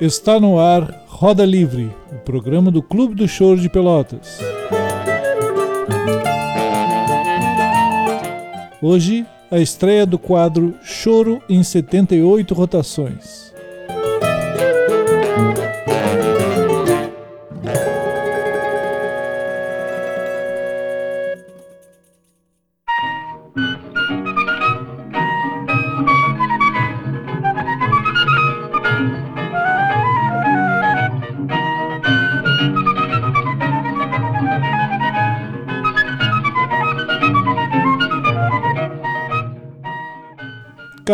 Está no ar Roda Livre, o programa do Clube do Choro de Pelotas. Hoje, a estreia do quadro Choro em 78 Rotações.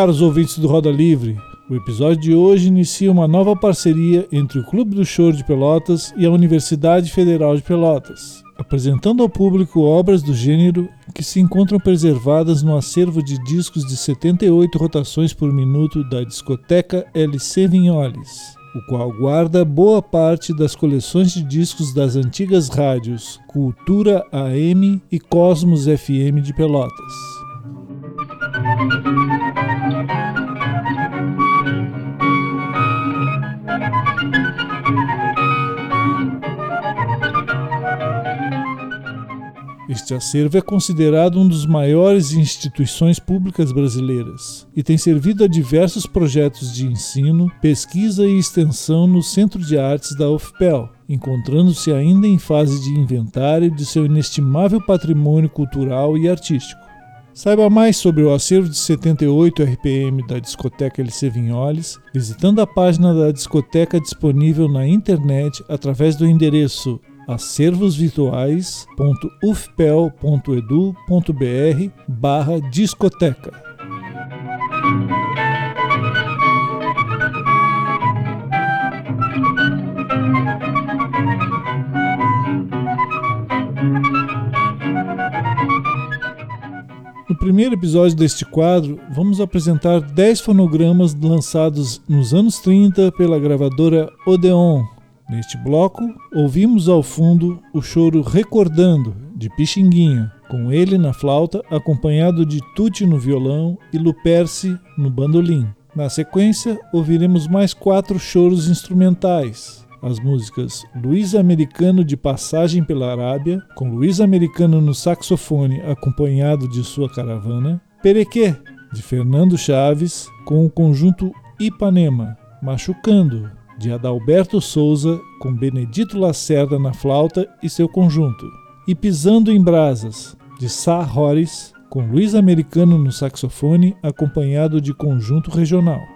Caros ouvintes do Roda Livre, o episódio de hoje inicia uma nova parceria entre o Clube do Choro de Pelotas e a Universidade Federal de Pelotas, apresentando ao público obras do gênero que se encontram preservadas no acervo de discos de 78 rotações por minuto da discoteca LC Vinholes, o qual guarda boa parte das coleções de discos das antigas rádios Cultura AM e Cosmos FM de Pelotas. Este acervo é considerado um dos maiores instituições públicas brasileiras e tem servido a diversos projetos de ensino, pesquisa e extensão no Centro de Artes da UFPEL, encontrando-se ainda em fase de inventário de seu inestimável patrimônio cultural e artístico. Saiba mais sobre o acervo de 78 RPM da discoteca LC Vinholes visitando a página da discoteca disponível na internet através do endereço acervosvirtuais.ufpel.edu.br barra discoteca. Primeiro episódio deste quadro, vamos apresentar 10 fonogramas lançados nos anos 30 pela gravadora Odeon, Neste bloco, ouvimos ao fundo o choro Recordando, de Pixinguinha, com ele na flauta, acompanhado de Tuti no violão e Luperce no bandolim. Na sequência, ouviremos mais quatro choros instrumentais. As músicas Luiz Americano de Passagem pela Arábia, com Luiz Americano no saxofone acompanhado de sua caravana, Perequê, de Fernando Chaves, com o conjunto Ipanema, Machucando, de Adalberto Souza, com Benedito Lacerda na flauta e seu conjunto, e Pisando em Brasas, de Sá Horis, com Luiz Americano no saxofone, acompanhado de conjunto regional.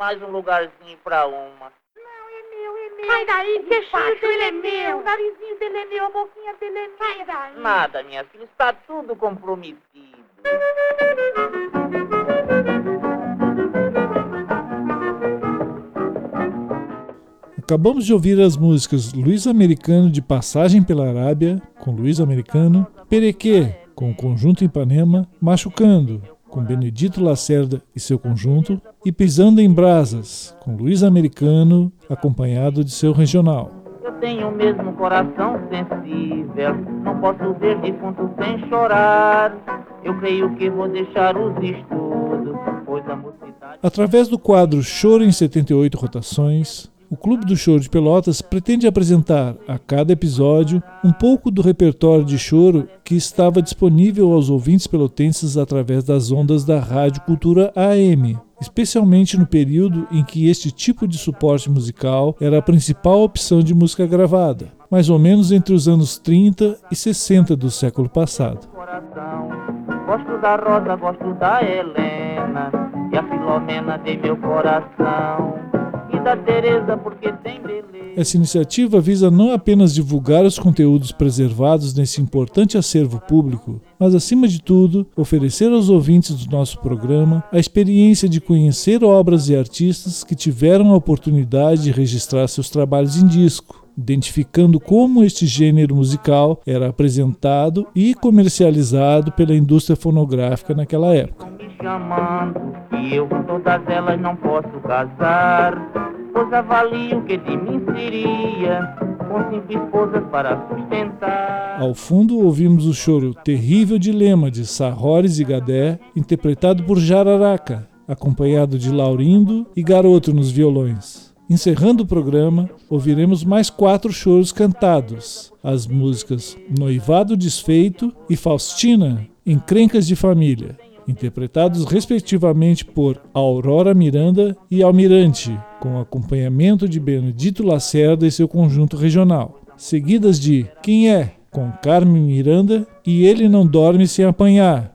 Mais um lugarzinho pra uma. Não, é meu, é meu. Sai daí, queixinho dele é meu. O narizinho dele é meu, a boquinha dele é meu. Sai daí. Nada, minha filha, está tudo comprometido. Acabamos de ouvir as músicas Luiz Americano de Passagem pela Arábia, com Luiz Americano, Perequê, com o Conjunto Ipanema, Machucando, com Benedito Lacerda e seu conjunto, e Pisando em Brasas, com Luiz Americano, acompanhado de seu regional. Eu tenho o mesmo coração sensível, não posso ver defunto sem chorar. Eu creio que vou deixar os estudos, pois a mocidade. Através do quadro Choro em 78 Rotações, o Clube do Choro de Pelotas pretende apresentar a cada episódio um pouco do repertório de choro que estava disponível aos ouvintes pelotenses através das ondas da Rádio Cultura AM, especialmente no período em que este tipo de suporte musical era a principal opção de música gravada, mais ou menos entre os anos 30 e 60 do século passado. Gosto da Rosa, gosto da Helena e a Filomena de meu coração da Teresa porque tem beleza. Essa iniciativa visa não apenas divulgar os conteúdos preservados nesse importante acervo público, mas, acima de tudo, oferecer aos ouvintes do nosso programa a experiência de conhecer obras e artistas que tiveram a oportunidade de registrar seus trabalhos em disco, identificando como este gênero musical era apresentado e comercializado pela indústria fonográfica naquela época. Me chamando, eu com todas elas não posso casar pois avalio que de mim seria com cinco esposas para sustentar. Ao fundo ouvimos o choro Terrível Dilema de Sarrores e Gadé, interpretado por Jararaca, acompanhado de Laurindo e Garoto nos violões. Encerrando o programa, ouviremos mais quatro choros cantados, as músicas Noivado Desfeito e Faustina, Encrencas de Família, interpretados respectivamente por Aurora Miranda e Almirante, com acompanhamento de Benedito Lacerda e seu conjunto regional, seguidas de Quem é? com Carmen Miranda e Ele Não Dorme Sem Apanhar,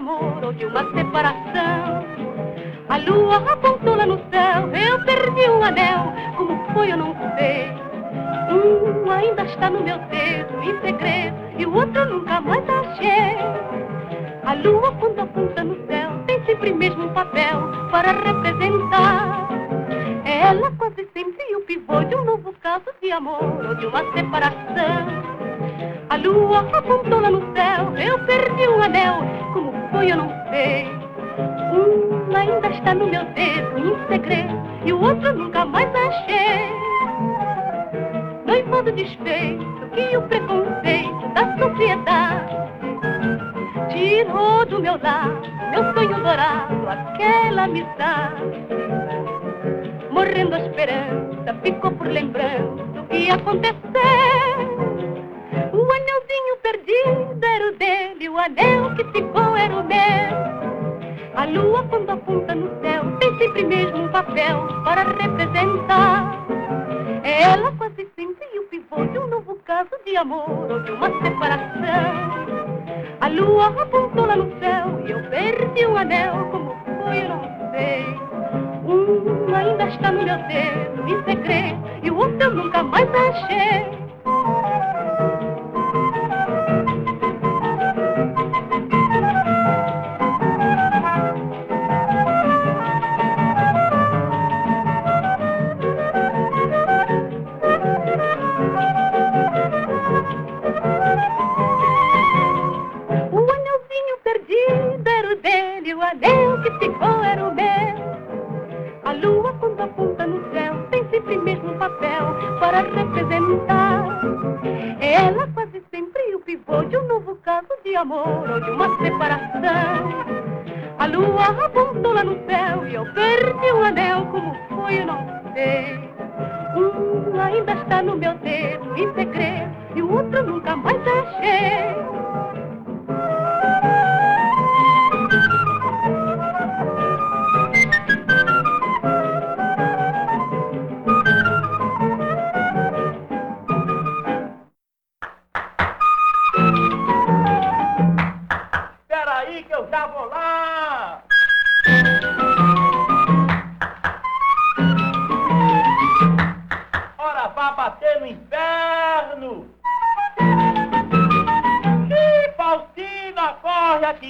amor ou de uma separação. A lua apontou lá no céu, eu perdi um anel, como foi eu não sei. Um ainda está no meu dedo, em segredo, e o outro nunca mais achei. A lua, quando aponta no céu, tem sempre mesmo um papel para representar. Ela quase sempre o pivô de um novo caso de amor ou de uma separação. A lua apontou lá no céu, eu perdi um anel, como foi eu não sei. Um ainda está no meu dedo, em segredo, e o outro nunca mais achei. Noivado desfeito que o preconceito da sociedade tirou do meu lar, meu sonho dourado, aquela amizade. Morrendo a esperança, ficou por lembrança o que aconteceu. Anel que ficou era o meu. A lua, quando aponta no céu, tem sempre mesmo um papel para representar. Ela quase sempre o pivô de um novo caso de amor ou de uma separação. A lua apontou lá no céu e eu perdi o anel, como foi eu não sei. Um ainda está no meu dedo, em segredo, e o outro eu nunca mais achei. Ou de uma separação. A lua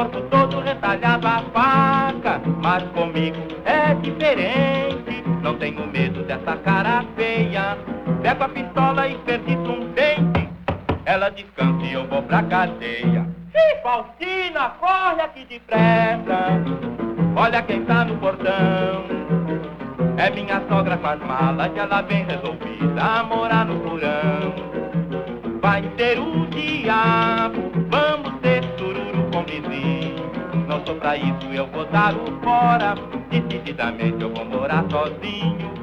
corpo todo retalhado a faca, mas comigo é diferente, não tenho medo dessa cara feia. Pego a pistola e perdito um dente, ela descansa e eu vou pra cadeia. Ih, Faustina, corre aqui depressa, olha quem tá no portão. É minha sogra com as malas, ela vem resolvida a morar no porão. Vai ter o diabo, vamos ter Não sou pra isso, eu vou dar o fora. Decididamente eu vou morar sozinho.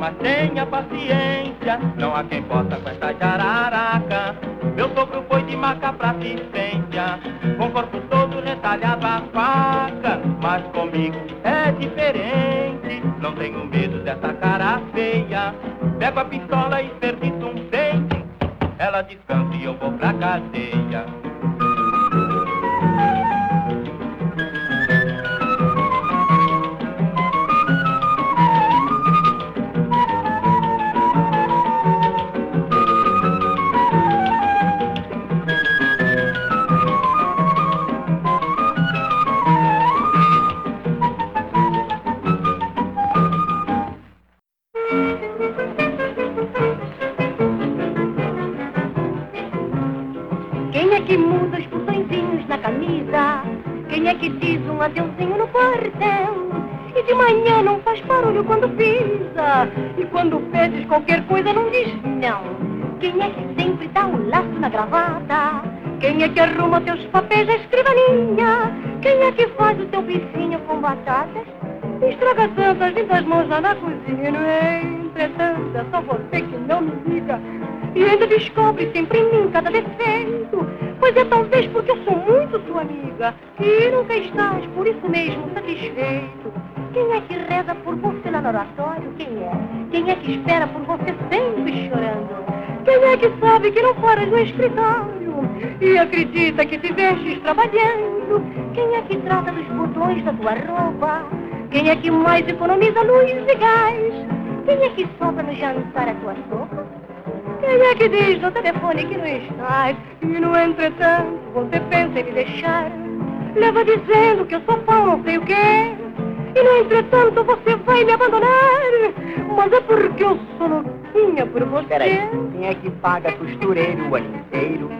Mas tenha paciência, não há quem possa com essa jararaca. Meu sogro foi de maca pra assistência, com o corpo todo retalhado a faca. Mas comigo é diferente, não tenho medo dessa cara feia. Pego a pistola e serviço um dente, ela descansa e eu vou pra cadeia. Quando pisa. E quando pedes qualquer coisa não diz não. Quem é que sempre dá um laço na gravata? Quem é que arruma teus papéis na escrivaninha? Quem é que faz o teu bifinho com batatas? Estraga tantas lindas mãos lá na cozinha, não é? Entretanto, é só você que não me liga. E ainda descobre sempre em mim cada defeito. Pois é talvez porque eu sou muito sua amiga. E nunca estás por isso mesmo satisfeito. Quem é que reza por você lá no oratório? Quem é? Quem é que espera por você sempre chorando? Quem é que sabe que não foras no escritório? E acredita que te vestes trabalhando? Quem é que trata dos botões da tua roupa? Quem é que mais economiza luz e gás? Quem é que sopra no jantar a tua sopa? Quem é que diz no telefone que não estás? E no entretanto você pensa em me deixar? Leva dizendo que eu sou pau não sei o quê e no entretanto você vai me abandonar. Mas é porque eu sou louquinha por você. Peraí, quem é que paga costureiro o ano inteiro?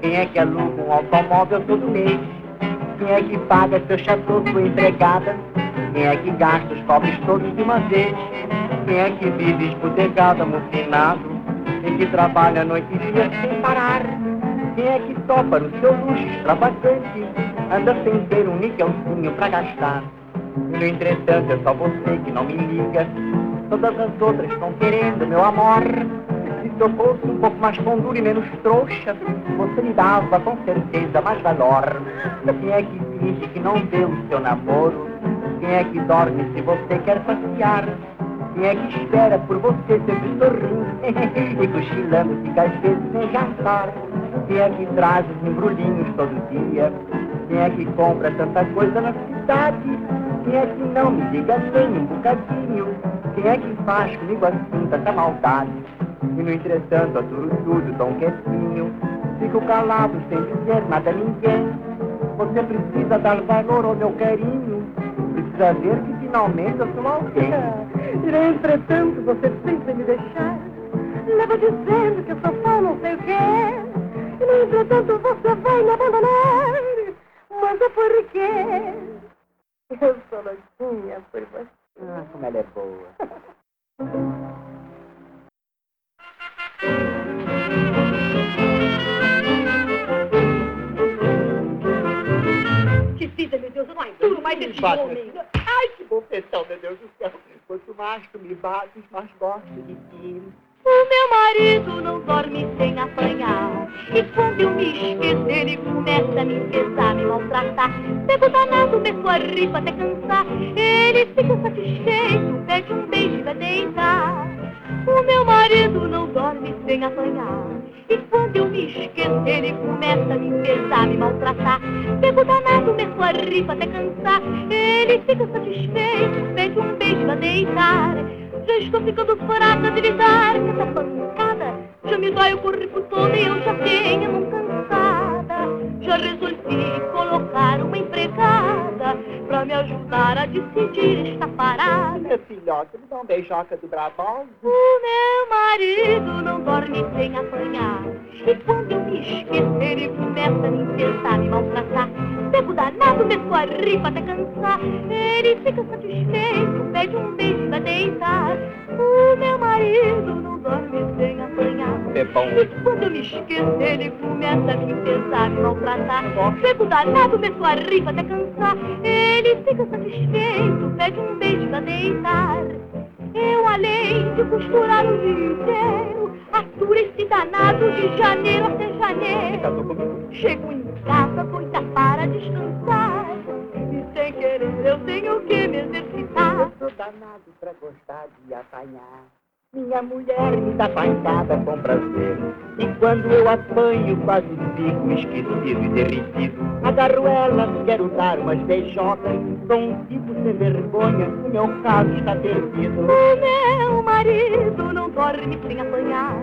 Quem é que aluga um automóvel todo mês? Quem é que paga seu chateau, sua empregada? Quem é que gasta os pobres todos de uma vez? Quem é que vive esbudegado, amofinado? Quem que trabalha noite e dia sem parar? Quem é que topa no seu luxo extravagante? Anda sem ter um níquelzinho pra gastar. No entretanto, é só você que não me liga. Todas as outras estão querendo meu amor. Se eu fosse um pouco mais pão e menos trouxa, você me dava com certeza mais valor. Quem é que finge que não vê o seu namoro? Quem é que dorme se você quer passear? Quem é que espera por você sempre sorrindo e cochilando fica às vezes sem jantar? Quem é que traz os embrulhinhos todo dia? Quem é que compra tanta coisa na cidade? Quem é que não me diga nem um bocadinho? Quem é que faz comigo assim tanta maldade? E no entretanto aturo tudo tão quietinho Fico calado sem dizer nada a ninguém Você precisa dar valor ao meu carinho Precisa ver que finalmente eu sou alguém E entretanto você sempre me deixar. Leva dizendo que eu sou só não sei o quê. E no entretanto você vai me abandonar. Mas é porque Eu sou louquinha por você. Ah, como ela é boa. Que vida, meu Deus, eu não aturo mais esse homem. Ai, que confessão, meu Deus do céu. Quanto mais tu me bates, mais gosto de ti. O meu marido não dorme sem apanhar. E quando eu me esqueço, ele começa a me pesar, me maltratar. Pego danado, meto a ripa até cansar. Ele fica satisfeito, pede um beijo pra deitar. O meu marido não dorme sem apanhar. E quando eu me esqueço, ele começa a me pesar, me maltratar. Pego danado, meto a ripa até cansar. Ele fica satisfeito, pede um beijo pra deitar. Já estou ficando fraca de lidar com essa pancada. Já me dói o corpo todo e eu já tenho a mão cansada. Já resolvi colocar uma empregada pra me ajudar a decidir esta parada. Meu filhote, me dá um beijoca do Bravosa. O meu marido não dorme sem apanhar. E quando eu me esqueço, ele começa a me pensar, me maltratar. Pego danado, meto a ripa até cansar. Ele fica satisfeito, pede um beijo pra deitar. O meu marido não dorme sem É. E quando eu me esqueço, ele começa a me pensar, me maltratar. Pego danado, meto a ripa até cansar. Ele fica satisfeito, pede um beijo pra deitar. Eu, além de costurar o dia inteiro, aturo esse danado de janeiro até janeiro. Chego em casa, doida para descansar. E sem querer eu tenho que me exercitar. Eu sou danado pra gostar de apanhar. Minha mulher me dá pancada com prazer. E quando eu apanho, quase fico esquecido e derretido. Agarro ela, quero dar umas beijocas. Sou um tipo sem vergonha, o meu caso está perdido. O meu marido não dorme sem apanhar.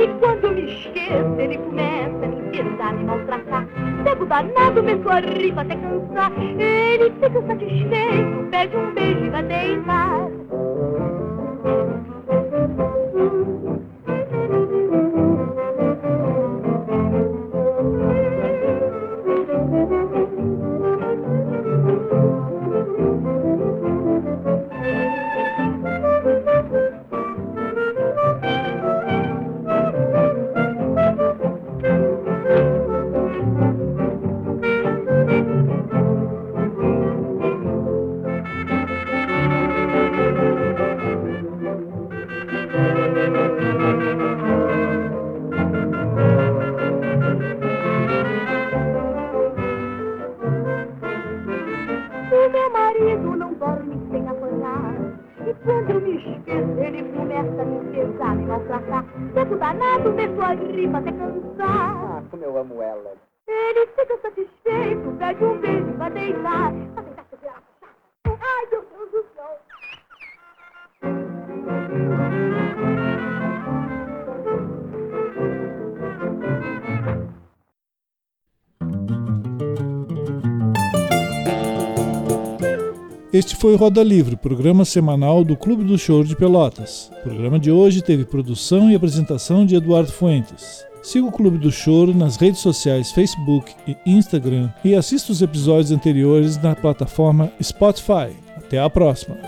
E quando me esqueço, ele começa a me pesar, me maltratar. Pego danado, meto a ripa até cansar. Ele fica satisfeito, pede um beijo e vai deitar. Ele começa a me pesar, me maltratar. Pego danado, meto a ripa até cansar. Ah, como eu amo ela. Ele fica satisfeito, pede um beijo pra deitar. Pra a chata. Ai, meu Deus do céu. Este foi o Roda Livre, programa semanal do Clube do Choro de Pelotas. O programa de hoje teve produção e apresentação de Eduardo Fuentes. Siga o Clube do Choro nas redes sociais Facebook e Instagram e assista os episódios anteriores na plataforma Spotify. Até a próxima!